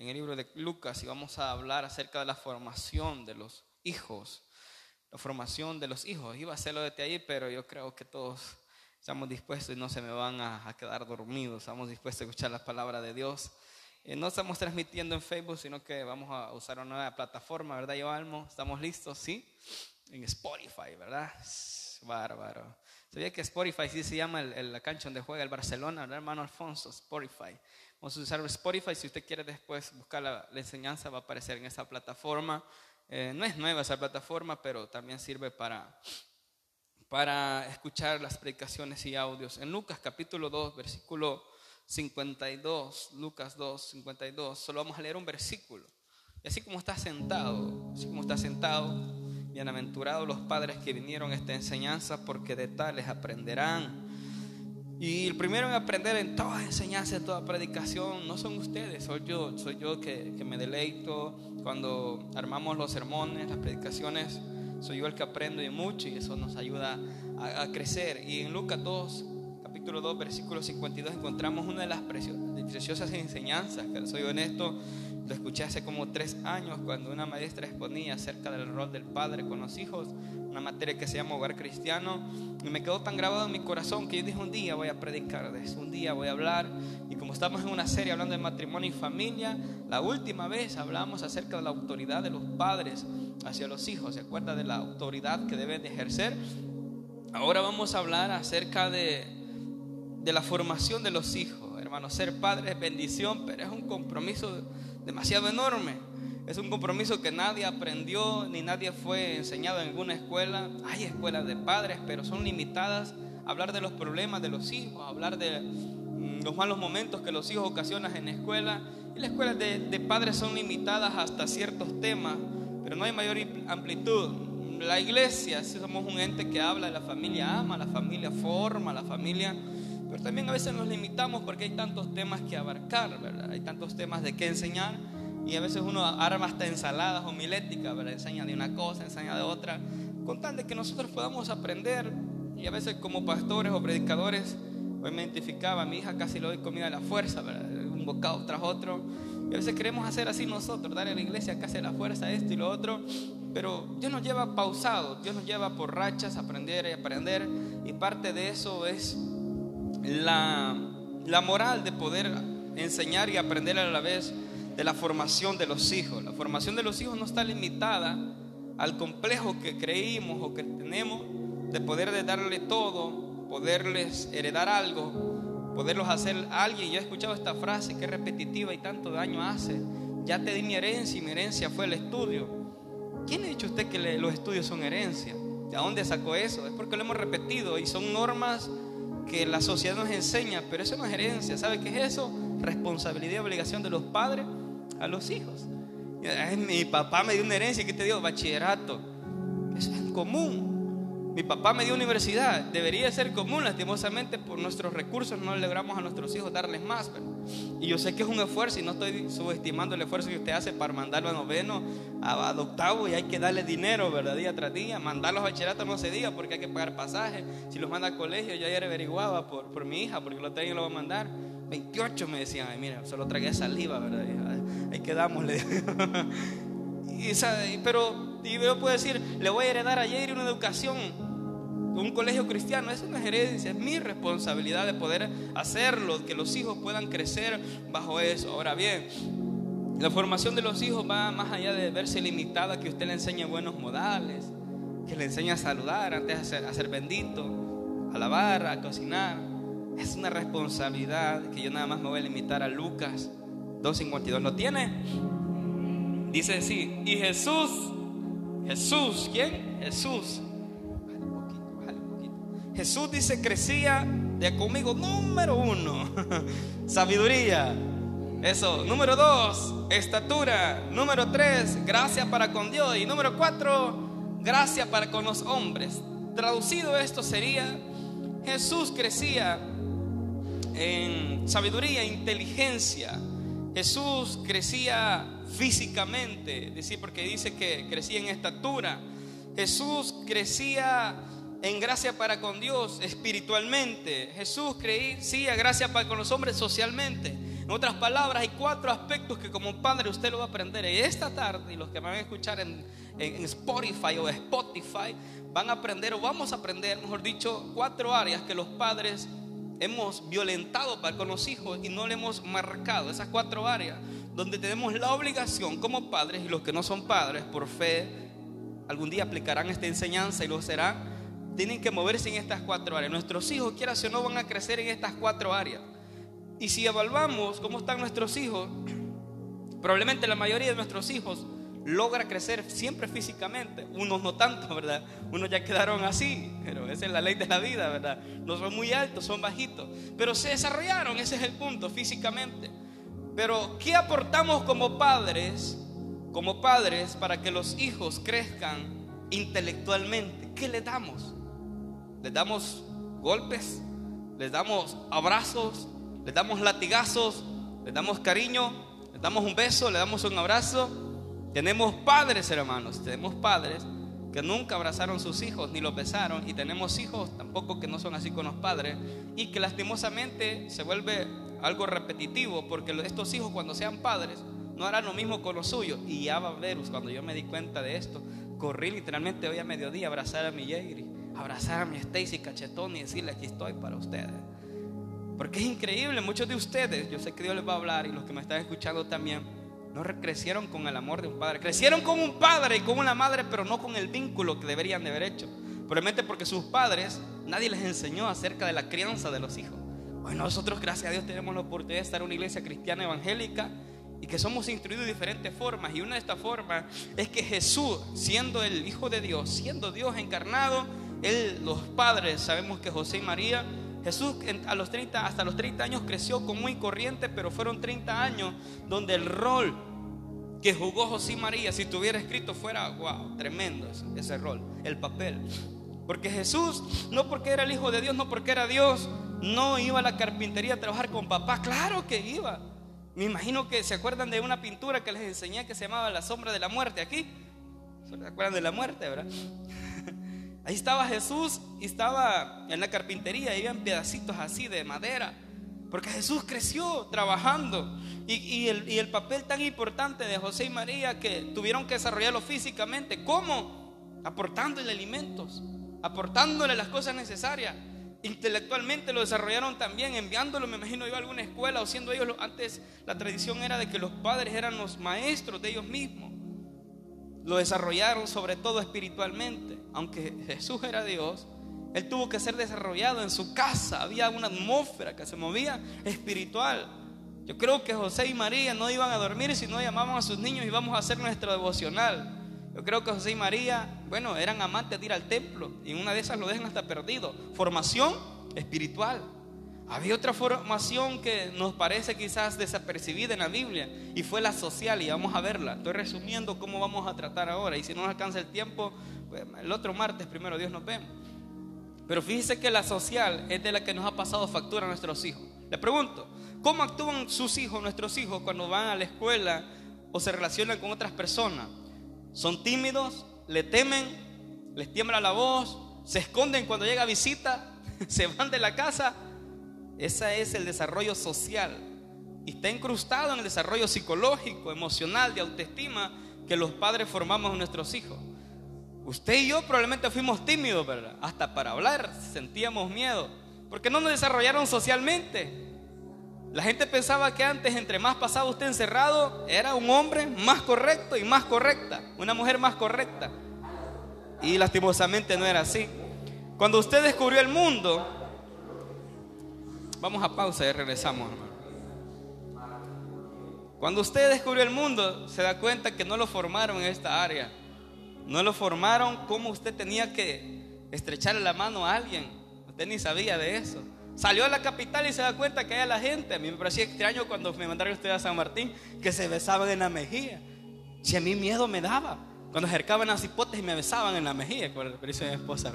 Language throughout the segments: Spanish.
en el libro de Lucas y vamos a hablar acerca de la formación de los hijos. La formación de los hijos. Iba a hacerlo desde ahí, pero yo creo que todos estamos dispuestos y no se me van a, quedar dormidos. Estamos dispuestos a escuchar la palabra de Dios. Eh, no estamos transmitiendo en Facebook, sino que vamos a usar una nueva plataforma, ¿verdad, yo Almo? ¿Estamos listos? Sí. En Spotify, ¿verdad? Bárbaro. ¿Sabía que Spotify sí se llama el, la cancha donde juega el Barcelona, ¿verdad, hermano Alfonso? Spotify. Vamos a usar Spotify. Si usted quiere después buscar la, enseñanza, va a aparecer en esa plataforma. Eh, no es nueva esa plataforma, pero también sirve para, para escuchar las predicaciones y audios. En Lucas capítulo 2, versículo 52, Lucas 2, 52, solo vamos a leer un versículo. Y así como está sentado, así como está sentado, bienaventurados los padres que vinieron a esta enseñanza, porque de tales aprenderán. Y el primero en aprender en toda enseñanza, en toda predicación, no son ustedes, soy yo, soy yo que, me deleito cuando armamos los sermones, las predicaciones, soy yo el que aprendo y mucho y eso nos ayuda a, crecer. Y en Lucas 2, capítulo 2, versículo 52, encontramos una de las preciosas enseñanzas, que soy honesto, lo escuché hace como tres años cuando una maestra exponía acerca del rol del padre con los hijos, una materia que se llama hogar cristiano, y me quedó tan grabado en mi corazón que yo dije un día voy a predicar de eso, un día voy a hablar, y como estamos en una serie hablando de matrimonio y familia, la última vez hablamos acerca de la autoridad de los padres hacia los hijos, ¿se acuerda de la autoridad que deben de ejercer? Ahora vamos a hablar acerca de, de la formación de los hijos, hermanos, ser padre es bendición, pero es un compromiso demasiado enorme. Es un compromiso que nadie aprendió ni nadie fue enseñado en alguna escuela. Hay escuelas de padres, pero son limitadas a hablar de los problemas de los hijos, a hablar de mm, los malos momentos que los hijos ocasionan en la escuela. Y las escuelas de, padres son limitadas hasta ciertos temas, pero no hay mayor amplitud. La iglesia, si somos un ente que habla la familia, ama, la familia forma, la familia pero también a veces nos limitamos porque hay tantos temas que abarcar, ¿verdad? Hay tantos temas de qué enseñar y a veces uno arma hasta ensaladas homiléticas, ¿verdad? Enseña de una cosa, enseña de otra, con tal de que nosotros podamos aprender. Y a veces como pastores o predicadores, hoy me identificaba, a mi hija casi le doy comida a la fuerza, ¿verdad? Un bocado tras otro. Y a veces queremos hacer así nosotros, darle a la iglesia casi a la fuerza esto y lo otro. Pero Dios nos lleva pausado, Dios nos lleva por rachas, aprender y aprender. Y parte de eso es la, la moral de poder enseñar y aprender a la vez de la formación de los hijos. La formación de los hijos no está limitada al complejo que creímos o que tenemos de poder darle todo, poderles heredar algo, poderlos hacer alguien. Yo he escuchado esta frase que es repetitiva y tanto daño hace. Ya te di mi herencia y mi herencia fue el estudio. ¿Quién ha dicho usted que los estudios son herencia? ¿De dónde sacó eso? Es porque lo hemos repetido y son normas que la sociedad nos enseña, pero eso no es herencia. ¿Sabe qué es eso? Responsabilidad y obligación de los padres a los hijos. Mi papá me dio una herencia, ¿qué te dio? Bachillerato. Eso es común. Mi papá me dio universidad. Debería ser común, lastimosamente, por nuestros recursos no logramos a nuestros hijos darles más. Y yo sé que es un esfuerzo y no estoy subestimando el esfuerzo que usted hace para mandarlo a noveno, a, octavo y hay que darle dinero, ¿verdad? Día tras día. Mandarlos a bachillerato no se diga porque hay que pagar pasajes. Si los manda a colegio, yo ayer averiguaba por, por mi hija, porque lo tengo y lo va a mandar. 28 me decían, ay, mira, solo tragué saliva, ¿verdad? Ahí quedamos, y, pero y yo puedo decir, le voy a heredar ayer una educación, un colegio cristiano. Es herencia, es mi responsabilidad de poder hacerlo, que los hijos puedan crecer bajo eso. Ahora bien, la formación de los hijos va más allá de verse limitada, que usted le enseñe buenos modales, que le enseñe a saludar antes de ser, a ser bendito, a lavar, a cocinar. Es una responsabilidad que yo nada más me voy a limitar a Lucas 2.52. ¿Lo tiene? Dice así, y Jesús, Jesús, ¿quién? Jesús. Jesús dice, crecía de conmigo, número uno, sabiduría. Eso, número dos, estatura. Número tres, gracia para con Dios. Y número cuatro, gracia para con los hombres. Traducido esto sería, Jesús crecía en sabiduría, inteligencia, Jesús crecía físicamente, decir, porque dice que crecía en estatura. Jesús crecía en gracia para con Dios espiritualmente. Jesús crecía gracia para con los hombres socialmente. En otras palabras, hay cuatro aspectos que como padre usted lo va a aprender. Esta tarde, y los que van a escuchar en, en Spotify o Spotify, van a aprender o vamos a aprender, mejor dicho, cuatro áreas que los padres hemos violentado para con los hijos y no le hemos marcado. Esas cuatro áreas donde tenemos la obligación como padres y los que no son padres por fe algún día aplicarán esta enseñanza y lo serán, tienen que moverse en estas cuatro áreas. Nuestros hijos, quieras o no, van a crecer en estas cuatro áreas. Y si evaluamos cómo están nuestros hijos, probablemente la mayoría de nuestros hijos logra crecer siempre físicamente. Unos no tanto, ¿verdad? Unos ya quedaron así, pero esa es la ley de la vida, ¿verdad? No son muy altos, son bajitos. Pero se desarrollaron, ese es el punto, físicamente. Pero, ¿qué aportamos como padres? Como padres para que los hijos crezcan intelectualmente. ¿Qué les damos? ¿Les damos golpes? ¿Les damos abrazos? le damos latigazos, le damos cariño, le damos un beso, le damos un abrazo. Tenemos padres, hermanos, tenemos padres que nunca abrazaron sus hijos ni los besaron y tenemos hijos tampoco que no son así con los padres y que lastimosamente se vuelve algo repetitivo porque estos hijos cuando sean padres no harán lo mismo con los suyos. Y ya va a ver cuando yo me di cuenta de esto corrí literalmente hoy a mediodía a abrazar a mi Jerry abrazar a mi Stacy cachetón y decirle aquí estoy para ustedes porque es increíble, muchos de ustedes, yo sé que Dios les va a hablar y los que me están escuchando también, no crecieron con el amor de un padre. Crecieron con un padre y con una madre, pero no con el vínculo que deberían de haber hecho. Probablemente porque sus padres, nadie les enseñó acerca de la crianza de los hijos. Bueno, nosotros, gracias a Dios, tenemos la oportunidad de estar en una iglesia cristiana evangélica y que somos instruidos de diferentes formas. Y una de estas formas es que Jesús, siendo el Hijo de Dios, siendo Dios encarnado, él, los padres, sabemos que José y María Jesús a los 30, hasta los 30 años creció con muy corriente, pero fueron 30 años donde el rol que jugó José María, si estuviera escrito, fuera, wow, tremendo ese, rol, el papel. Porque Jesús, no porque era el Hijo de Dios, no porque era Dios, no iba a la carpintería a trabajar con papá, claro que iba. Me imagino que se acuerdan de una pintura que les enseñé que se llamaba La sombra de la muerte aquí. ¿Se acuerdan de la muerte, verdad? Ahí estaba Jesús y estaba en la carpintería, y habían pedacitos así de madera. Porque Jesús creció trabajando. Y, el, y, el, papel tan importante de José y María que tuvieron que desarrollarlo físicamente. ¿Cómo? Aportándole alimentos, aportándole las cosas necesarias. Intelectualmente lo desarrollaron también, enviándolo, me imagino yo, a alguna escuela o siendo ellos, antes la tradición era de que los padres eran los maestros de ellos mismos lo desarrollaron sobre todo espiritualmente. Aunque Jesús era Dios, Él tuvo que ser desarrollado en su casa. Había una atmósfera que se movía espiritual. Yo creo que José y María no iban a dormir si no llamaban a sus niños y vamos a hacer nuestro devocional. Yo creo que José y María, bueno, eran amantes de ir al templo y en una de esas lo dejan hasta perdido. Formación espiritual. Había otra formación que nos parece quizás desapercibida en la Biblia y fue la social y vamos a verla. Estoy resumiendo cómo vamos a tratar ahora y si no nos alcanza el tiempo, pues, el otro martes primero Dios nos vemos. Pero fíjese que la social es de la que nos ha pasado factura a nuestros hijos. Le pregunto, ¿cómo actúan sus hijos, nuestros hijos, cuando van a la escuela o se relacionan con otras personas? ¿Son tímidos? ¿Le temen? ¿Les tiembla la voz? ¿Se esconden cuando llega visita? ¿Se van de la casa? Ese es el desarrollo social. Y está incrustado en el desarrollo psicológico, emocional, de autoestima que los padres formamos en nuestros hijos. Usted y yo probablemente fuimos tímidos, ¿verdad? Hasta para hablar sentíamos miedo. Porque no nos desarrollaron socialmente. La gente pensaba que antes, entre más pasaba usted encerrado, era un hombre más correcto y más correcta, una mujer más correcta. Y lastimosamente no era así. Cuando usted descubrió el mundo, Vamos a pausa y regresamos, Cuando usted descubrió el mundo, se da cuenta que no lo formaron en esta área. No lo formaron como usted tenía que estrecharle la mano a alguien. Usted ni sabía de eso. Salió a la capital y se da cuenta que hay la gente. A mí me parecía extraño cuando me mandaron usted a San Martín que se besaban en la mejilla. Si a mí miedo me daba. Cuando acercaban las hipotes y me besaban en la mejilla, por el de mi esposa.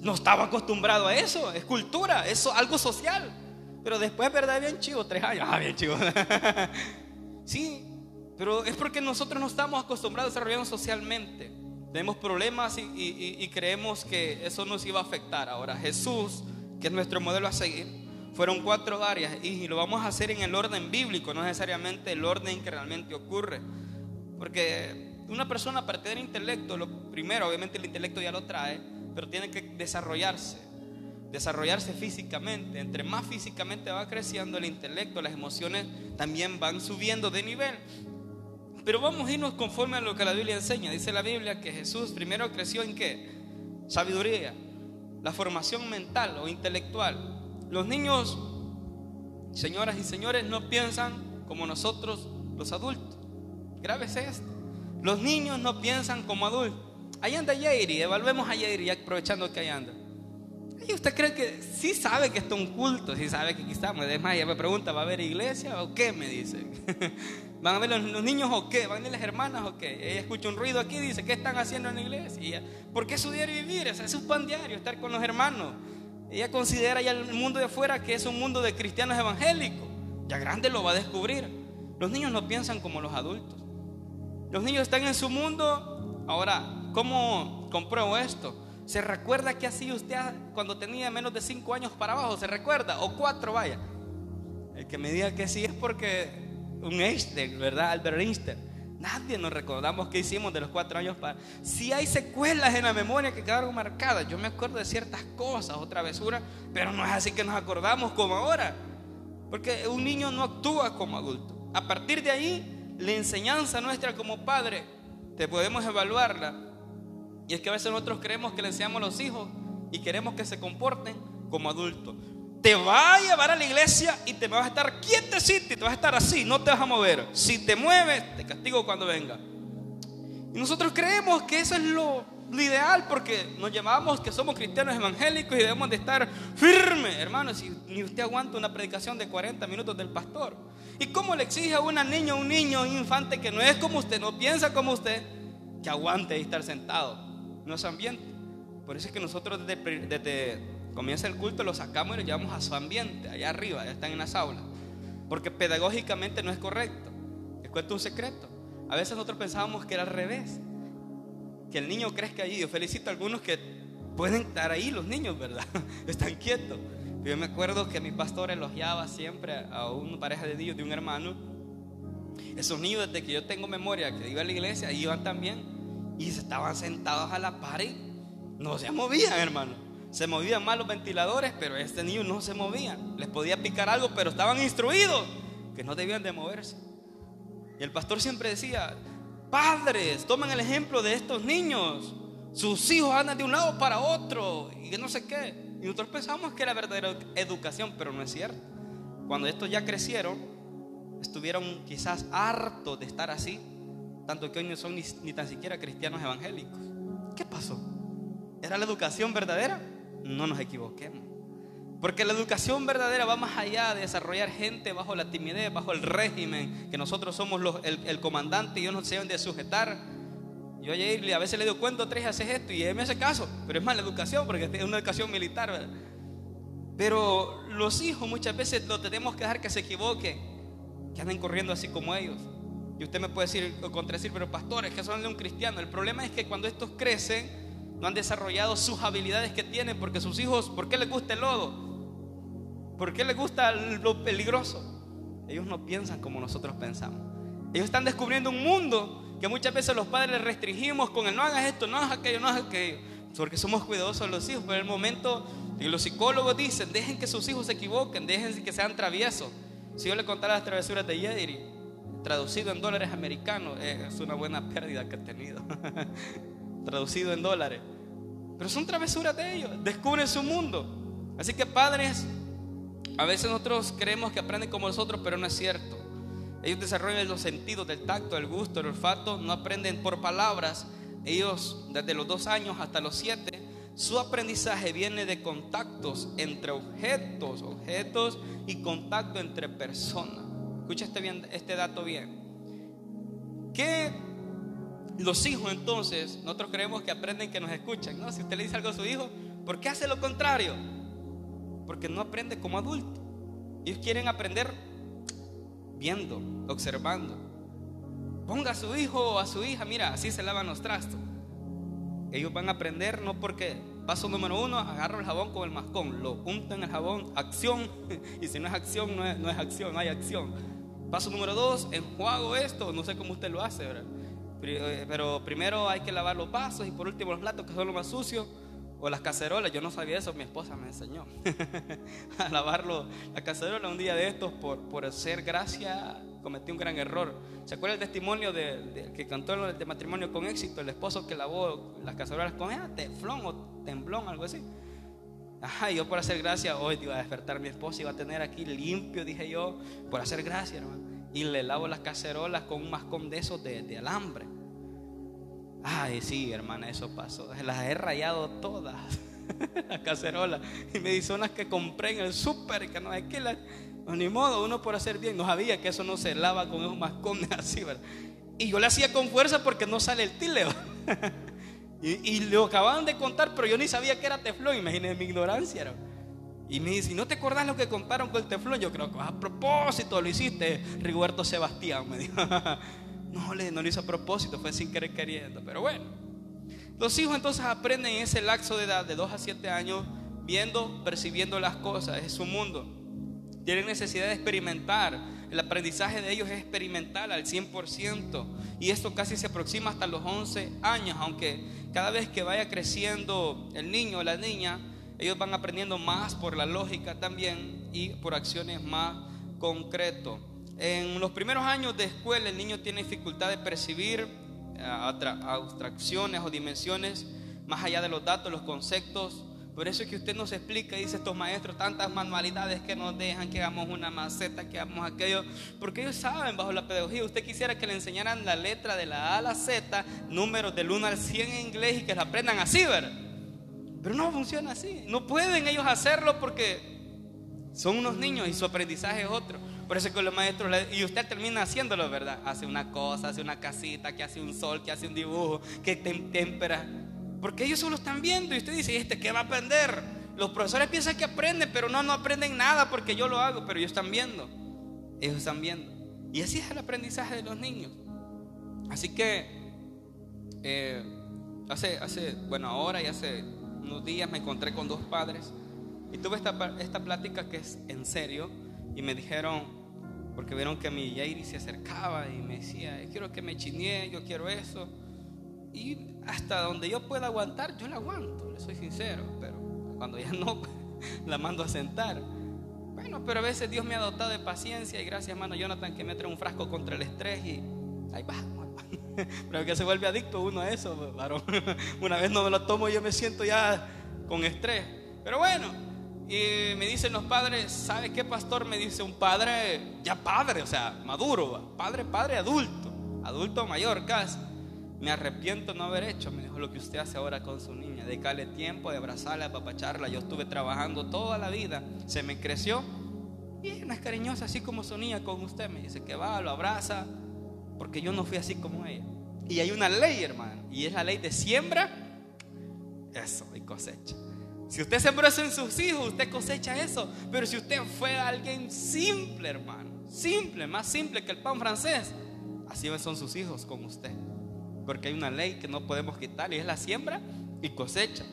No estaba acostumbrado a eso, es cultura, es algo social. Pero después, ¿verdad? Bien chivo, tres años. Ah, bien chivo. sí, pero es porque nosotros no estamos acostumbrados a desarrollarnos socialmente. Tenemos problemas y, creemos que eso nos iba a afectar. Ahora, Jesús, que es nuestro modelo a seguir, fueron cuatro áreas y lo vamos a hacer en el orden bíblico, no necesariamente el orden que realmente ocurre. Porque una persona para tener intelecto, lo primero, obviamente el intelecto ya lo trae, pero tiene que desarrollarse, desarrollarse físicamente. Entre más físicamente va creciendo el intelecto, las emociones también van subiendo de nivel. Pero vamos a irnos conforme a lo que la Biblia enseña. Dice la Biblia que Jesús primero creció en qué? Sabiduría, la formación mental o intelectual. Los niños, señoras y señores, no piensan como nosotros los adultos. Grave es esto. Los niños no piensan como adultos. Ahí anda Yairi, evaluemos a Yairi aprovechando que ahí anda. ¿Y usted cree que sí sabe que esto es un culto? Sí sabe que aquí estamos. Además, ella me pregunta, ¿va a haber iglesia o qué? Me dice. ¿Van a ver los, niños o qué? ¿Van a ver las hermanas o qué? Ella escucha un ruido aquí y dice, ¿qué están haciendo en la iglesia? ¿Por qué su diario vivir? es su pan diario, estar con los hermanos. Ella considera ya el mundo de afuera que es un mundo de cristianos evangélicos. Ya grande lo va a descubrir. Los niños no piensan como los adultos. Los niños están en su mundo. Ahora, ¿cómo compruebo esto? ¿Se recuerda que así usted cuando tenía menos de cinco años para abajo? ¿Se recuerda? O cuatro, vaya. El que me diga que sí es porque un Einstein, ¿verdad? Albert Einstein. Nadie nos recordamos qué hicimos de los cuatro años para. Si hay secuelas en la memoria que quedaron marcadas, yo me acuerdo de ciertas cosas o travesuras, pero no es así que nos acordamos como ahora. Porque un niño no actúa como adulto. A partir de ahí, la enseñanza nuestra como padre, te podemos evaluarla. Y es que a veces nosotros creemos que le enseñamos a los hijos y queremos que se comporten como adultos te va a llevar a la iglesia y te vas a estar quietecito y te vas a estar así, no te vas a mover. Si te mueves, te castigo cuando venga. Y nosotros creemos que eso es lo, ideal porque nos llamamos que somos cristianos evangélicos y debemos de estar firmes, hermanos. Si ni usted aguanta una predicación de 40 minutos del pastor. ¿Y cómo le exige a una niña, un niño, un infante que no es como usted, no piensa como usted, que aguante y estar sentado? Es ambiente. Por eso es que nosotros desde, desde Comienza el culto, lo sacamos y lo llevamos a su ambiente, allá arriba, ya están en las aulas. Porque pedagógicamente no es correcto. Les cuento un secreto. A veces nosotros pensábamos que era al revés. Que el niño crezca allí. Yo felicito a algunos que pueden estar ahí, los niños, ¿verdad? Están quietos. Yo me acuerdo que mi pastor elogiaba siempre a una pareja de niños de un hermano. Esos niños, desde que yo tengo memoria, que iba a la iglesia, iban también y se estaban sentados a la pared. No se movían, hermano. Se movían más los ventiladores, pero este niño no se movía. Les podía picar algo, pero estaban instruidos que no debían de moverse. Y el pastor siempre decía, padres, tomen el ejemplo de estos niños. Sus hijos andan de un lado para otro y no sé qué. Y nosotros pensamos que era verdadera educación, pero no es cierto. Cuando estos ya crecieron, estuvieron quizás hartos de estar así, tanto que hoy no son ni, ni tan siquiera cristianos evangélicos. ¿Qué pasó? ¿Era la educación verdadera? no nos equivoquemos. Porque la educación verdadera va más allá de desarrollar gente bajo la timidez, bajo el régimen, que nosotros somos el, comandante y ellos nos deben de sujetar. Yo a veces le digo, cuento tres, haces esto y él me hace caso, pero es más la educación, porque es una educación militar. Pero los hijos muchas veces lo tenemos que dejar que se equivoquen, que anden corriendo así como ellos. Y usted me puede decir o contradecir, pero pastores, que son de un cristiano. El problema es que cuando estos crecen, no han desarrollado sus habilidades que tienen porque sus hijos, ¿por qué les gusta el lodo? ¿Por qué les gusta lo peligroso? Ellos no piensan como nosotros pensamos. Ellos están descubriendo un mundo que muchas veces los padres les restringimos con el no hagas esto, no hagas aquello, no hagas aquello. Porque somos cuidadosos los hijos. Pero en el momento que los psicólogos dicen, dejen que sus hijos se equivoquen, dejen que sean traviesos. Si yo le contara las travesuras de Yediri, traducido en dólares americanos, es una buena pérdida que he tenido. traducido en dólares. Pero son travesuras de ellos, descubren su mundo. Así que padres, a veces nosotros creemos que aprenden como nosotros, pero no es cierto. Ellos desarrollan los sentidos del tacto, el gusto, el olfato, no aprenden por palabras. Ellos desde los dos años hasta los siete, su aprendizaje viene de contactos entre objetos, objetos y contacto entre personas. Escucha este, este dato bien. ¿Qué los hijos entonces, nosotros creemos que aprenden que nos escuchan, ¿no? Si usted le dice algo a su hijo, ¿por qué hace lo contrario? Porque no aprende como adulto. Ellos quieren aprender viendo, observando. Ponga a su hijo o a su hija, mira, así se lavan los trastos. Ellos van a aprender no porque Paso número uno, agarro el jabón con el mascón, lo unto en el jabón, acción, y si no es acción, no es, no es acción, no hay acción. Paso número dos, enjuago esto, no sé cómo usted lo hace. Eh, pero primero hay que lavar los vasos y por último los platos que son los más sucios o las cacerolas. Yo no sabía eso, mi esposa me enseñó a lavarlo. La cacerola un día de estos por, por hacer gracia cometí un gran error. ¿Se acuerda el testimonio de, que cantó el de matrimonio con éxito? El esposo que lavó las cacerolas con ella, teflón o temblón, algo así. Ajá, yo por hacer gracia, hoy iba a despertar mi esposa, iba a tener aquí limpio, dije yo, por hacer gracia, hermano. Y le lavo las cacerolas con un mascón de esos de, alambre. Ay, sí, hermana, eso pasó. Las he rayado todas, las cacerolas. Y me dice unas que compré en el súper, que no hay que las ni modo, uno por hacer bien, no sabía que eso no se lava con esos mascones así, ¿verdad? Y yo le hacía con fuerza porque no sale el tileo. y, y lo acababan de contar, pero yo ni sabía que era teflón, imagínense mi ignorancia. Y me dice, ¿no te acordás lo que contaron con el teflón? Yo creo que a propósito lo hiciste, Rigoberto Sebastián, me dijo. no, no lo hizo a propósito, fue sin querer queriendo, pero bueno. Los hijos entonces aprenden en ese lapso de edad de 2 a 7 años, viendo, percibiendo las cosas, es su mundo. Tienen necesidad de experimentar. El aprendizaje de ellos es experimental al 100%. Y esto casi se aproxima hasta los 11 años, aunque cada vez que vaya creciendo el niño o la niña, ellos van aprendiendo más por la lógica también y por acciones más concretas. En los primeros años de escuela el niño tiene dificultad de percibir eh, abstracciones o dimensiones más allá de los datos, los conceptos por eso es que usted nos explica, dice estos maestros, tantas manualidades que nos dejan, que hagamos una maceta, que hagamos aquello, porque ellos saben bajo la pedagogía. Usted quisiera que le enseñaran la letra de la A a la Z, números del 1 al 100 en inglés y que la aprendan así, ¿verdad? Pero no funciona así. No pueden ellos hacerlo porque son unos niños y su aprendizaje es otro. Por eso es que los maestros, y usted termina haciéndolo, ¿verdad? Hace una cosa, hace una casita, que hace un sol, que hace un dibujo, que tempera. Porque ellos solo están viendo y usted dice, ¿este qué va a aprender? Los profesores piensan que aprenden, pero no, no aprenden nada porque yo lo hago, pero ellos están viendo. Ellos están viendo. Y así es el aprendizaje de los niños. Así que, eh, hace, hace, bueno, ahora y hace unos días me encontré con dos padres y tuve esta, esta plática que es en serio y me dijeron, porque vieron que mi Yairi se acercaba y me decía, quiero que me chinee, yo quiero eso. Y hasta donde yo pueda aguantar, yo la aguanto, le soy sincero, pero cuando ya no, la mando a sentar. Bueno, pero a veces Dios me ha dotado de paciencia y gracias, hermano Jonathan, que me trae un frasco contra el estrés y ahí va. Pero que se vuelve adicto uno a eso, varón. Una vez no me lo tomo yo me siento ya con estrés. Pero bueno, y me dicen los padres, ¿sabe qué pastor? Me dice un padre, ya padre, o sea, maduro, padre, padre adulto, adulto mayor casi. Me arrepiento no haber hecho, me dijo lo que usted hace ahora con su niña, dedicarle tiempo, de abrazarla, apapacharla. Yo estuve trabajando toda la vida, se me creció y es cariñosa, así como su niña con usted. Me dice que va, lo abraza, porque yo no fui así como ella. Y hay una ley, hermano, y es la ley de siembra, eso, y cosecha. Si usted sembró eso en sus hijos, usted cosecha eso. Pero si usted fue alguien simple, hermano, simple, más simple que el pan francés, así son sus hijos con usted porque hay una ley que no podemos quitar y es la siembra y cosecha.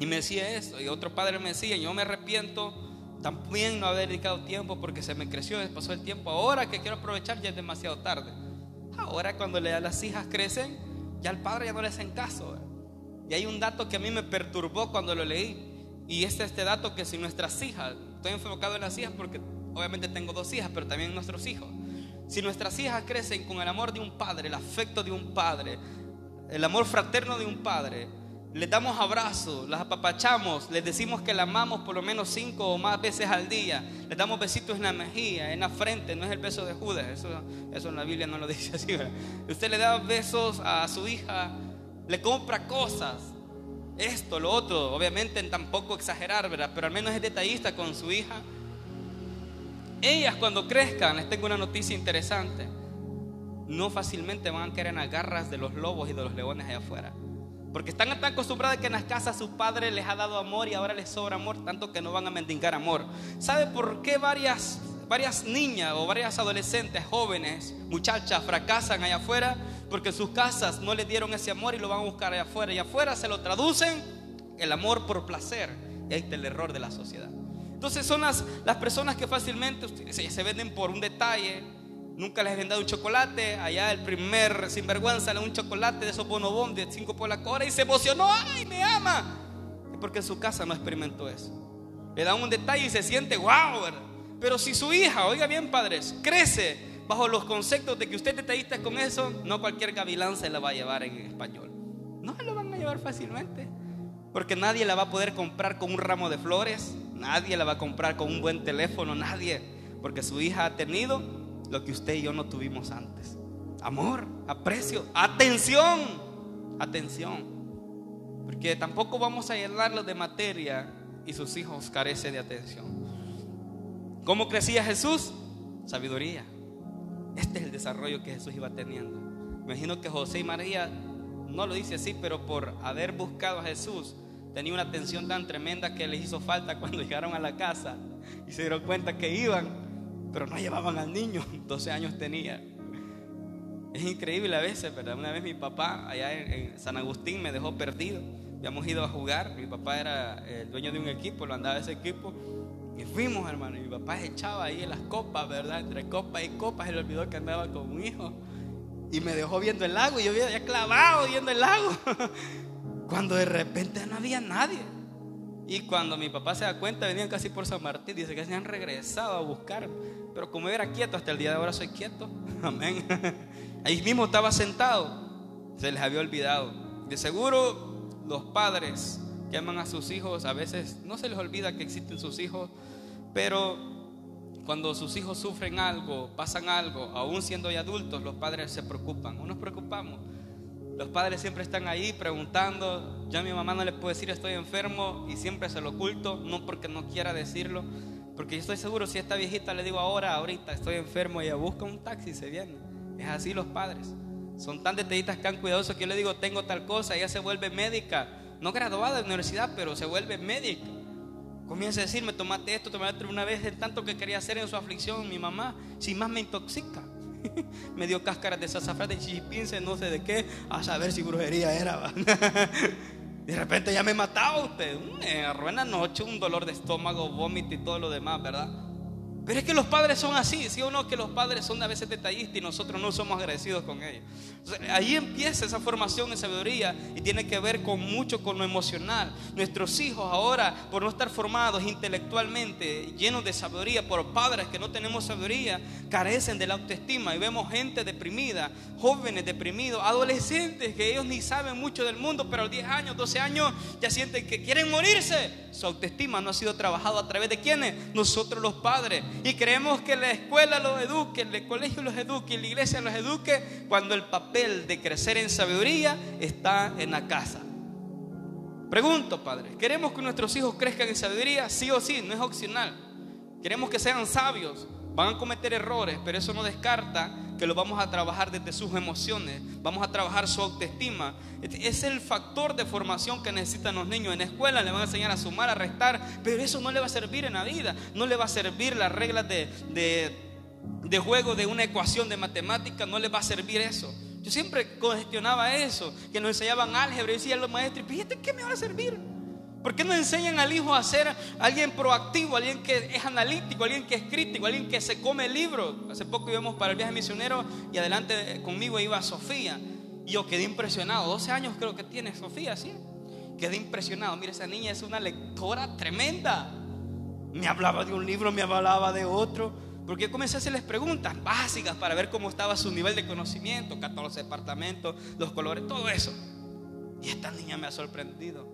Y me decía eso, y otro padre me decía, yo me arrepiento también no haber dedicado tiempo porque se me creció, pasó el tiempo, ahora que quiero aprovechar ya es demasiado tarde. Ahora cuando las hijas crecen, ya el padre ya no le hacen caso. Y hay un dato que a mí me perturbó cuando lo leí, y es este dato que si nuestras hijas, estoy enfocado en las hijas porque obviamente tengo dos hijas, pero también nuestros hijos, si nuestras hijas crecen con el amor de un padre, el afecto de un padre, el amor fraterno de un padre, les damos abrazos, las apapachamos, les decimos que la amamos por lo menos cinco o más veces al día, les damos besitos en la mejilla, en la frente, no es el beso de Judas, eso, eso en la Biblia no lo dice así. Usted le da besos a su hija, le compra cosas, esto, lo otro, obviamente tampoco exagerar, ¿verdad? Pero al menos es detallista con su hija ellas cuando crezcan, les tengo una noticia interesante, no fácilmente van a querer en las garras de los lobos y de los leones allá afuera. Porque están tan acostumbradas que en las casas su padre les ha dado amor y ahora les sobra amor, tanto que no van a mendigar amor. ¿Sabe por qué varias, varias niñas o varias adolescentes, jóvenes, muchachas fracasan allá afuera? Porque sus casas no les dieron ese amor y lo van a buscar allá afuera. Y afuera se lo traducen el amor por placer. Y ahí el error de la sociedad. Entonces son las, personas que fácilmente se, venden por un detalle. Nunca les he vendido un chocolate. Allá el primer sinvergüenza le un chocolate de esos bonobón de 5 por la cora y se emocionó. ¡Ay, me ama! Porque en su casa no experimentó eso. Le da un detalle y se siente wow. Pero si su hija, oiga bien padres, crece bajo los conceptos de que usted detallista con eso, no cualquier gavilán se la va a llevar en español. No se lo van a llevar fácilmente. Porque nadie la va a poder comprar con un ramo de flores, nadie la va a comprar con un buen teléfono, nadie. Porque su hija ha tenido lo que usted y yo no tuvimos antes. Amor, aprecio, atención, atención. Porque tampoco vamos a llenarlo de materia y sus hijos carecen de atención. ¿Cómo crecía Jesús? Sabiduría. Este es el desarrollo que Jesús iba teniendo. Me imagino que José y María, no lo dice así, pero por haber buscado a Jesús, tenía una atención tan tremenda que les hizo falta cuando llegaron a la casa y se dieron cuenta que iban, pero no llevaban al niño, 12 años tenía. Es increíble a veces, ¿verdad? Una vez mi papá allá en, San Agustín me dejó perdido. Habíamos ido a jugar, mi papá era el dueño de un equipo, lo andaba ese equipo y fuimos, hermano. Y mi papá echaba ahí en las copas, ¿verdad? Entre copas y copas. Le olvidó que andaba con un hijo. Y me dejó viendo el lago. Y yo había clavado viendo el lago. Cuando de repente no había nadie. Y cuando mi papá se da cuenta, venían casi por San Martín. Dice que se han regresado a buscar. Pero como era quieto, hasta el día de ahora soy quieto. Amén. Ahí mismo estaba sentado. Se les había olvidado. De seguro, los padres que aman a sus hijos, a veces no se les olvida que existen sus hijos, pero cuando sus hijos sufren algo, pasan algo, aún siendo ya adultos, los padres se preocupan, o nos preocupamos. Los padres siempre están ahí preguntando, yo a mi mamá no le puedo decir estoy enfermo y siempre se lo oculto, no porque no quiera decirlo, porque yo estoy seguro si esta viejita le digo ahora, ahorita estoy enfermo, ella busca un taxi y se viene. Es así los padres. Son tan detallistas, tan cuidadosos que yo le digo tengo tal cosa, ella se vuelve médica no graduada de universidad, pero se vuelve médico. Comienza a decirme, tomate esto, tomate una vez de tanto que quería hacer en su aflicción mi mamá, sin más me intoxica. me dio cáscaras de sazafrán, de chichipince, no sé de qué, a saber si brujería era. de repente ya me mataba usted. Una buena noche, un dolor de estómago, vómito y todo lo demás, ¿verdad? Pero es que los padres son así, ¿sí o no? Que los padres son a veces detallistas y nosotros no somos agradecidos con ellos. ahí empieza esa formación en sabiduría y tiene que ver con mucho con lo emocional. Nuestros hijos ahora, por no estar formados intelectualmente, llenos de sabiduría, por padres que no tenemos sabiduría, carecen de la autoestima y vemos gente deprimida, jóvenes deprimidos, adolescentes que ellos ni saben mucho del mundo, pero a los 10 años, 12 años ya sienten que quieren morirse. Su autoestima no ha sido trabajado a través de quienes? Nosotros los padres. Y creemos que la escuela los eduque, el colegio los eduque, la iglesia los eduque, cuando el papel de crecer en sabiduría está en la casa. Pregunto, padre, ¿queremos que nuestros hijos crezcan en sabiduría? Sí o sí, no es opcional. Queremos que sean sabios, van a cometer errores, pero eso no descarta que lo vamos a trabajar desde sus emociones, vamos a trabajar su autoestima. Es el factor de formación que necesitan los niños. En la escuela le van a enseñar a sumar, a restar, pero eso no le va a servir en la vida, no le va a servir las reglas de, de, juego de una ecuación de matemática, no le va a servir eso. Yo siempre cuestionaba eso, que nos enseñaban álgebra y decían los maestros, fíjate, ¿qué me va a servir? ¿Por qué no enseñan al hijo a ser alguien proactivo, alguien que es analítico, alguien que es crítico, alguien que se come el libro? Hace poco íbamos para el viaje misionero y adelante conmigo iba Sofía. Y yo quedé impresionado, 12 años creo que tiene Sofía, ¿sí? Quedé impresionado, mire, esa niña es una lectora tremenda. Me hablaba de un libro, me hablaba de otro. Porque yo comencé a hacerles preguntas básicas para ver cómo estaba su nivel de conocimiento, 14 departamentos, los colores, todo eso. Y esta niña me ha sorprendido.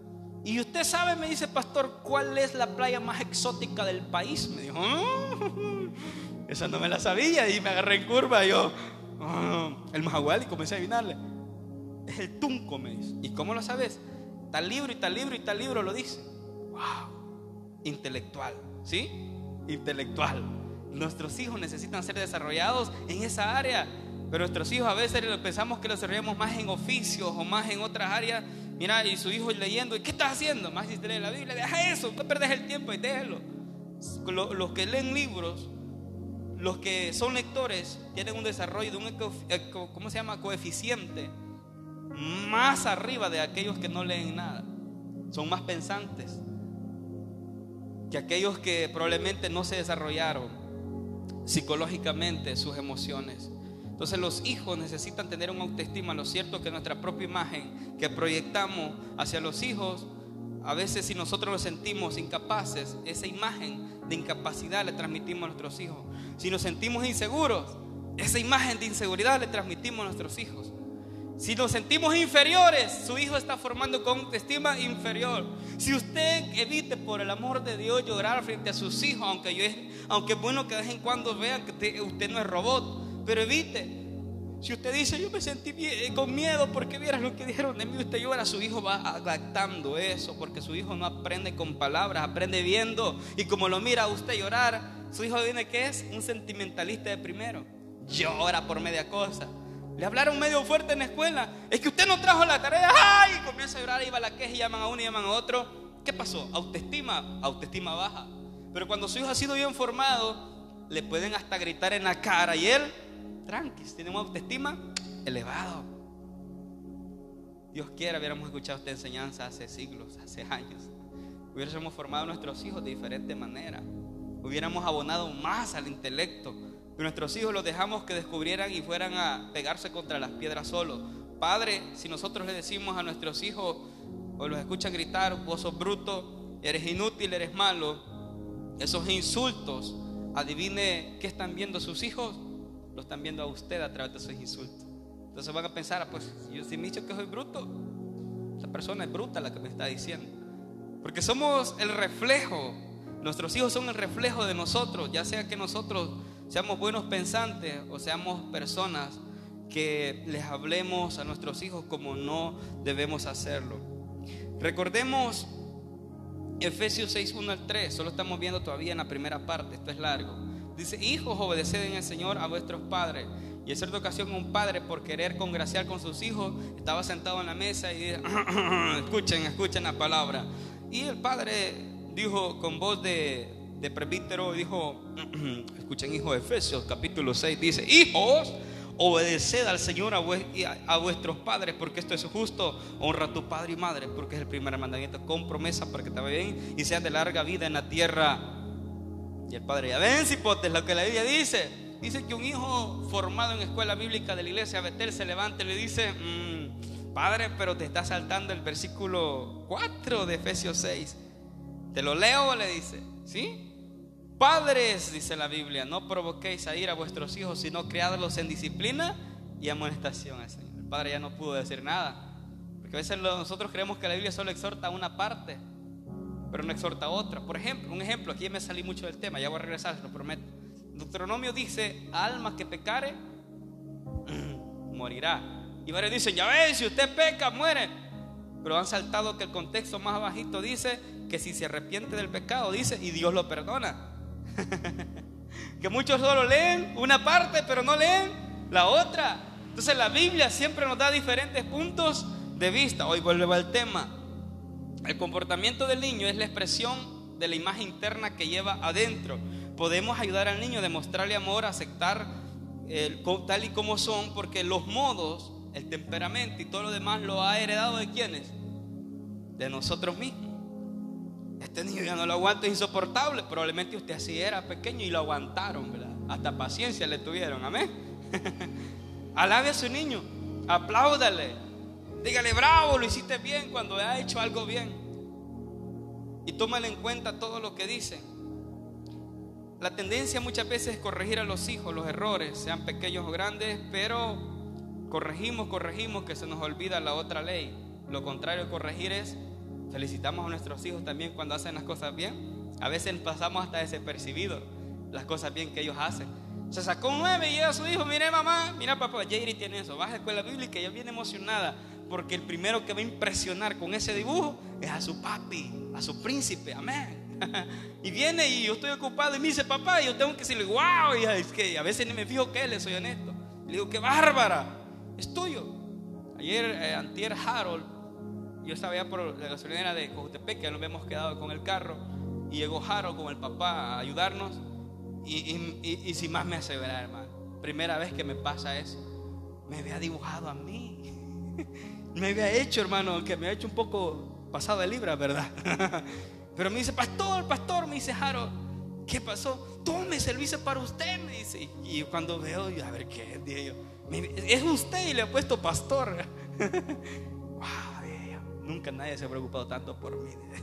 Y usted sabe, me dice pastor, ¿cuál es la playa más exótica del país? Me dijo, ah, esa no me la sabía y me agarré en curva. Y yo, ah, el Mahahual y comencé a adivinarle. Es el Tunco, me dice. ¿Y cómo lo sabes? Tal libro y tal libro y tal libro lo dice. ¡Wow! Intelectual, ¿sí? Intelectual. Nuestros hijos necesitan ser desarrollados en esa área. Pero nuestros hijos a veces pensamos que los desarrollamos más en oficios o más en otras áreas Mira, y su hijo leyendo, ¿y qué estás haciendo? Más si te lee la Biblia, deja eso, no perdes el tiempo y déjalo. Los que leen libros, los que son lectores, tienen un desarrollo de un, ¿cómo se llama? Coeficiente más arriba de aquellos que no leen nada. son más pensantes que aquellos que probablemente no se desarrollaron psicológicamente sus emociones. Entonces los hijos necesitan tener una autoestima. Lo cierto es que nuestra propia imagen que proyectamos hacia los hijos, a veces si nosotros nos sentimos incapaces, esa imagen de incapacidad le transmitimos a nuestros hijos. Si nos sentimos inseguros, esa imagen de inseguridad le transmitimos a nuestros hijos. Si nos sentimos inferiores, su hijo está formando con autoestima inferior. Si usted evite por el amor de Dios llorar frente a sus hijos, aunque, yo, aunque es bueno que de vez en cuando vean que usted, no es robot, pero evite. Si usted dice, yo me sentí eh, con miedo porque vieras lo que dijeron de mí, usted llora, su hijo va adaptando eso, porque su hijo no aprende con palabras, aprende viendo. Y como lo mira usted llorar, su hijo viene que es un sentimentalista de primero. Llora por media cosa. Le hablaron medio fuerte en la escuela. Es que usted no trajo la tarea. ¡Ay! comienza a llorar y va la queja y llaman a uno y llaman a otro. ¿Qué pasó? Autoestima. Autoestima baja. Pero cuando su hijo ha sido bien formado, le pueden hasta gritar en la cara. Y él, tranqui, tiene una autoestima elevado. Dios quiera, hubiéramos escuchado esta enseñanza hace siglos, hace años. Hubiéramos formado a nuestros hijos de diferente manera. Hubiéramos abonado más al intelecto nuestros hijos los dejamos que descubrieran y fueran a pegarse contra las piedras solos. Padre, si nosotros le decimos a nuestros hijos o los escuchan gritar, vos sos bruto, eres inútil, eres malo, esos insultos, adivine qué están viendo sus hijos, lo están viendo a usted a través de esos insultos. Entonces van a pensar, ah, pues yo si me dicho que soy bruto, esa persona es bruta la que me está diciendo. Porque somos el reflejo, nuestros hijos son el reflejo de nosotros, ya sea que nosotros seamos buenos pensantes o seamos personas que les hablemos a nuestros hijos como no debemos hacerlo. Recordemos Efesios 6, 1 al 3, solo estamos viendo todavía en la primera parte, esto es largo. Dice, hijos, obedeced en el Señor a vuestros padres. Y en cierta ocasión un padre por querer congraciar con sus hijos estaba sentado en la mesa y dice, escuchen, escuchen la palabra. Y el padre dijo con voz de, de presbítero dijo, escuchen hijo de Efesios capítulo 6, dice, hijos, obedeced al Señor a, vuestros padres, porque esto es justo, honra a tu padre y madre, porque es el primer mandamiento, con promesa para que te vaya bien y seas de larga vida en la tierra. Y el padre, ya ven, cipotes, lo que la Biblia dice. Dice que un hijo formado en escuela bíblica de la iglesia Betel se levanta y le dice, mm, padre, pero te está saltando el versículo 4 de Efesios 6. ¿Te lo leo? Le dice, ¿sí? Padres, dice la Biblia, no provoquéis a ir a vuestros hijos, sino criadlos en disciplina y amonestación al Señor. El padre ya no pudo decir nada. Porque a veces nosotros creemos que la Biblia solo exhorta una parte, pero no exhorta a otra. Por ejemplo, un ejemplo, aquí me salí mucho del tema, ya voy a regresar, lo prometo. Deuteronomio dice, alma que pecare, morirá. Y varios dicen, ya ven, si usted peca, muere. Pero han saltado que el contexto más bajito dice que si se arrepiente del pecado, dice, y Dios lo perdona. que muchos solo leen una parte, pero no leen la otra. Entonces la Biblia siempre nos da diferentes puntos de vista. Hoy vuelve al tema. El comportamiento del niño es la expresión de la imagen interna que lleva adentro. Podemos ayudar al niño a demostrarle amor, aceptar tal y como son, porque los modos, el temperamento y todo lo demás lo ha heredado de quienes? De nosotros mismos. Este niño ya no lo aguanto, es insoportable. Probablemente usted así era pequeño y lo aguantaron, ¿verdad? Hasta paciencia le tuvieron, amén. Alabe a su niño, apláudale, dígale bravo, lo hiciste bien cuando ha hecho algo bien. Y tómale en cuenta todo lo que dicen. La tendencia muchas veces es corregir a los hijos los errores, sean pequeños o grandes, pero corregimos, corregimos que se nos olvida la otra ley. Lo contrario de corregir es Felicitamos a nuestros hijos también cuando hacen las cosas bien. A veces pasamos hasta desapercibidos las cosas bien que ellos hacen. Se sacó un nueve y llega a su hijo, mire mamá, mira papá, Jairi tiene eso, baja a escuela bíblica ella viene emocionada porque el primero que va a impresionar con ese dibujo es a su papi, a su príncipe, amén. y viene y yo estoy ocupado y me dice papá, y yo tengo que decirle, wow, y a veces ni me fijo que le soy honesto. Le digo, qué bárbara, es tuyo. Ayer, eh, Antier Harold yo estaba allá por la gasolinera de Cojutepec, que nos habíamos quedado con el carro, y llegó Jaro con el papá a ayudarnos, y, sin más me asevera, hermano. Primera vez que me pasa eso. Me había dibujado a mí. me había hecho, hermano, que me había hecho un poco pasado de libra, ¿verdad? Pero me dice, pastor, pastor, me dice Jaro, ¿qué pasó? Tome servicio para usted, me dice. Y cuando veo, yo, a ver qué, dije yo, es usted y le ha puesto pastor. nunca nadie se ha preocupado tanto por mí.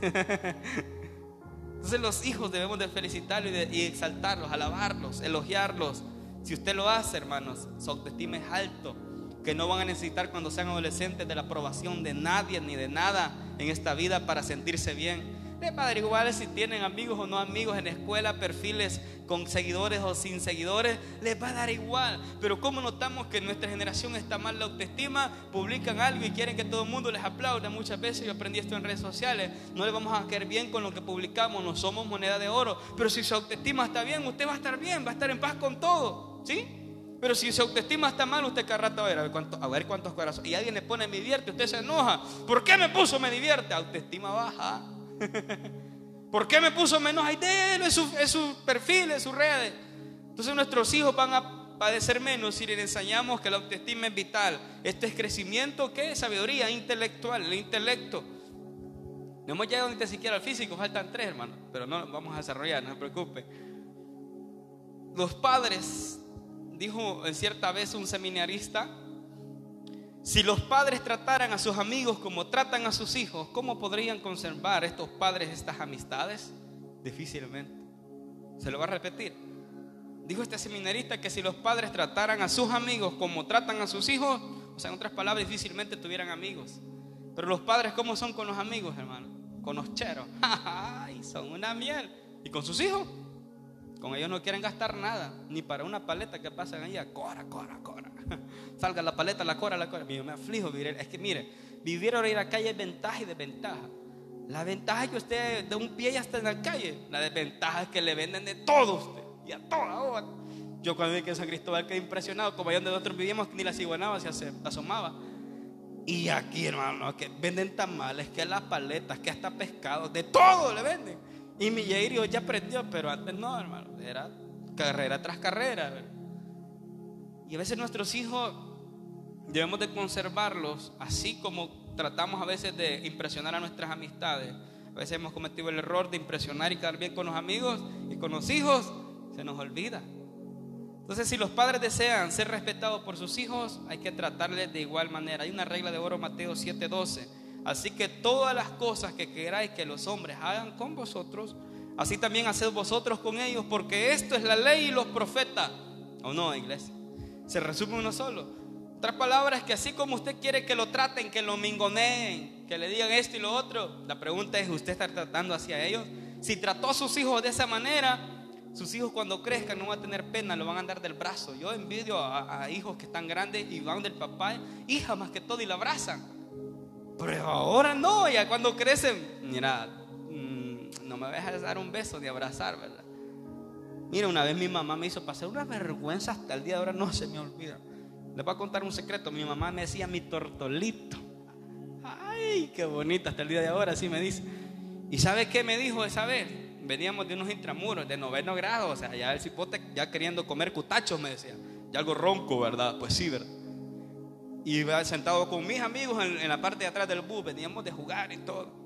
Entonces los hijos debemos de felicitarlos y, exaltarlos, alabarlos, elogiarlos. Si usted lo hace, hermanos, su autoestima es alto, que no van a necesitar cuando sean adolescentes de la aprobación de nadie ni de nada en esta vida para sentirse bien Padre, igual si tienen amigos o no amigos en la escuela, perfiles con seguidores o sin seguidores, les va a dar igual. Pero como notamos que nuestra generación está mal la autoestima, publican algo y quieren que todo el mundo les aplaude. Muchas veces yo aprendí esto en redes sociales, no le vamos a caer bien con lo que publicamos, no somos moneda de oro. Pero si su autoestima está bien, usted va a estar bien, va a estar en paz con todo. ¿Sí? Pero si su autoestima está mal, usted cada rato a ver, a ver, cuánto, a ver cuántos corazones. Y alguien le pone me divierte, usted se enoja. ¿Por qué me puso me divierte? Autoestima baja. ¿Por qué me puso menos ahí? de es su, es su perfil, es su red. Entonces nuestros hijos van a padecer menos si les enseñamos que la autoestima es vital. Este es crecimiento, ¿qué? Sabiduría intelectual, el intelecto. No hemos llegado ni siquiera al físico, faltan tres, hermano. Pero no vamos a desarrollar, no se preocupe. Los padres, dijo cierta vez un seminarista, si los padres trataran a sus amigos como tratan a sus hijos, ¿cómo podrían conservar estos padres estas amistades? Difícilmente. Se lo va a repetir. Dijo este seminarista que si los padres trataran a sus amigos como tratan a sus hijos, o sea, en otras palabras, difícilmente tuvieran amigos. Pero los padres, ¿cómo son con los amigos, hermano? Con los cheros. ¡Ay! Son una miel. ¿Y con sus hijos? Con ellos no quieren gastar nada, ni para una paleta que pasan ahí, cora, cora, cora. Salga la paleta, la cora, la cora. Yo me aflijo vivir. Es que mire, vivir ahora ir a la calle es ventaja y desventaja. La ventaja es que usted de un pie ya está en la calle. La desventaja es que le venden de todo usted. Y a toda hora. Yo cuando vi que en San Cristóbal quedé impresionado. Como allá donde nosotros vivíamos, ni la ciguanaba se asomaba. Y aquí, hermano, que venden tamales, que las paletas, que hasta pescado, de todo le venden. Y mi ya aprendió, pero antes no, hermano. Era carrera tras carrera. Y a veces nuestros hijos debemos de conservarlos, así como tratamos a veces de impresionar a nuestras amistades. A veces hemos cometido el error de impresionar y quedar bien con los amigos y con los hijos, se nos olvida. Entonces, si los padres desean ser respetados por sus hijos, hay que tratarles de igual manera. Hay una regla de oro, Mateo 7:12. Así que todas las cosas que queráis que los hombres hagan con vosotros, así también haced vosotros con ellos, porque esto es la ley y los profetas. ¿O no, iglesia? Se resume uno solo. Otras palabras que así como usted quiere que lo traten, que lo mingoneen, que le digan esto y lo otro, la pregunta es, ¿usted está tratando hacia ellos? Si trató a sus hijos de esa manera, sus hijos cuando crezcan no van a tener pena, lo van a andar del brazo. Yo envidio a, hijos que están grandes y van del papá, hija más que todo, y la abrazan. Pero ahora no, ya cuando crecen, mira, mm, no me dejas dar un beso ni abrazar, ¿verdad? Mira, una vez mi mamá me hizo pasar una vergüenza hasta el día de ahora, no se me olvida. Les voy a contar un secreto. Mi mamá me decía mi tortolito. Ay, qué bonita hasta el día de ahora, así me dice. ¿Y sabe qué me dijo esa vez? Veníamos de unos intramuros, de noveno grado, o sea, ya el cipote ya queriendo comer cutachos, me decía. Ya algo ronco, ¿verdad? Pues sí, ¿verdad? Y iba sentado con mis amigos en, en la parte de atrás del bus, veníamos de jugar y todo.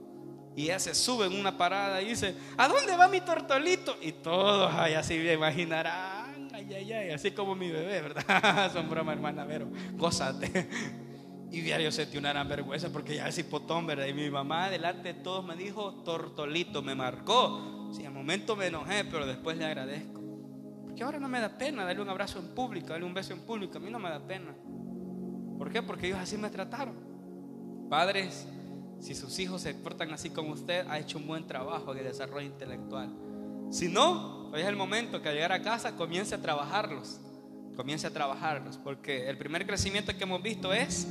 Y ella se sube en una parada y dice, ¿a dónde va mi tortolito? Y todos ahí así imaginarán, ay, ay, ay, así como mi bebé, ¿verdad? Son bromas, hermana, pero gózate. Y diario sentí una gran vergüenza porque ya es hipotón, ¿verdad? Y mi mamá delante de todos me dijo, tortolito, me marcó. Sí, al momento me enojé, pero después le agradezco. Porque ahora no me da pena darle un abrazo en público, darle un beso en público. A mí no me da pena. ¿Por qué? Porque ellos así me trataron. Padres, si sus hijos se portan así como usted, ha hecho un buen trabajo de desarrollo intelectual. Si no, hoy es el momento que al llegar a casa comience a trabajarlos. Comience a trabajarlos. Porque el primer crecimiento que hemos visto es.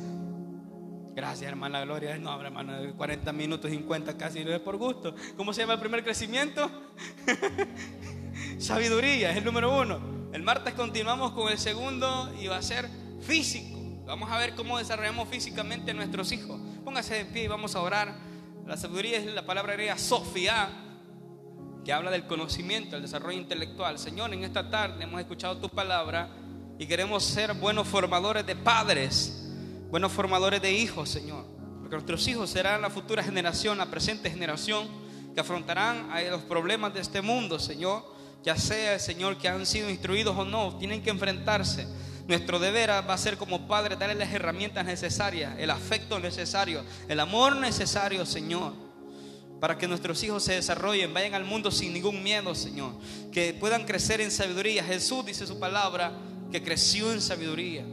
Gracias, hermana Gloria. No, hermano, 40 minutos, 50 casi, no es por gusto. ¿Cómo se llama el primer crecimiento? Sabiduría, es el número uno. El martes continuamos con el segundo y va a ser físico. Vamos a ver cómo desarrollamos físicamente nuestros hijos. Póngase de pie y vamos a orar. La sabiduría es la palabra griega Sofía, que habla del conocimiento, el desarrollo intelectual. Señor, en esta tarde hemos escuchado tu palabra y queremos ser buenos formadores de padres, buenos formadores de hijos, Señor. Porque nuestros hijos serán la futura generación, la presente generación, que afrontarán los problemas de este mundo, Señor. Ya sea, Señor, que han sido instruidos o no, tienen que enfrentarse. Nuestro deber va a ser como padre darle las herramientas necesarias, el afecto necesario, el amor necesario, Señor, para que nuestros hijos se desarrollen, vayan al mundo sin ningún miedo, Señor, que puedan crecer en sabiduría. Jesús dice su palabra que creció en sabiduría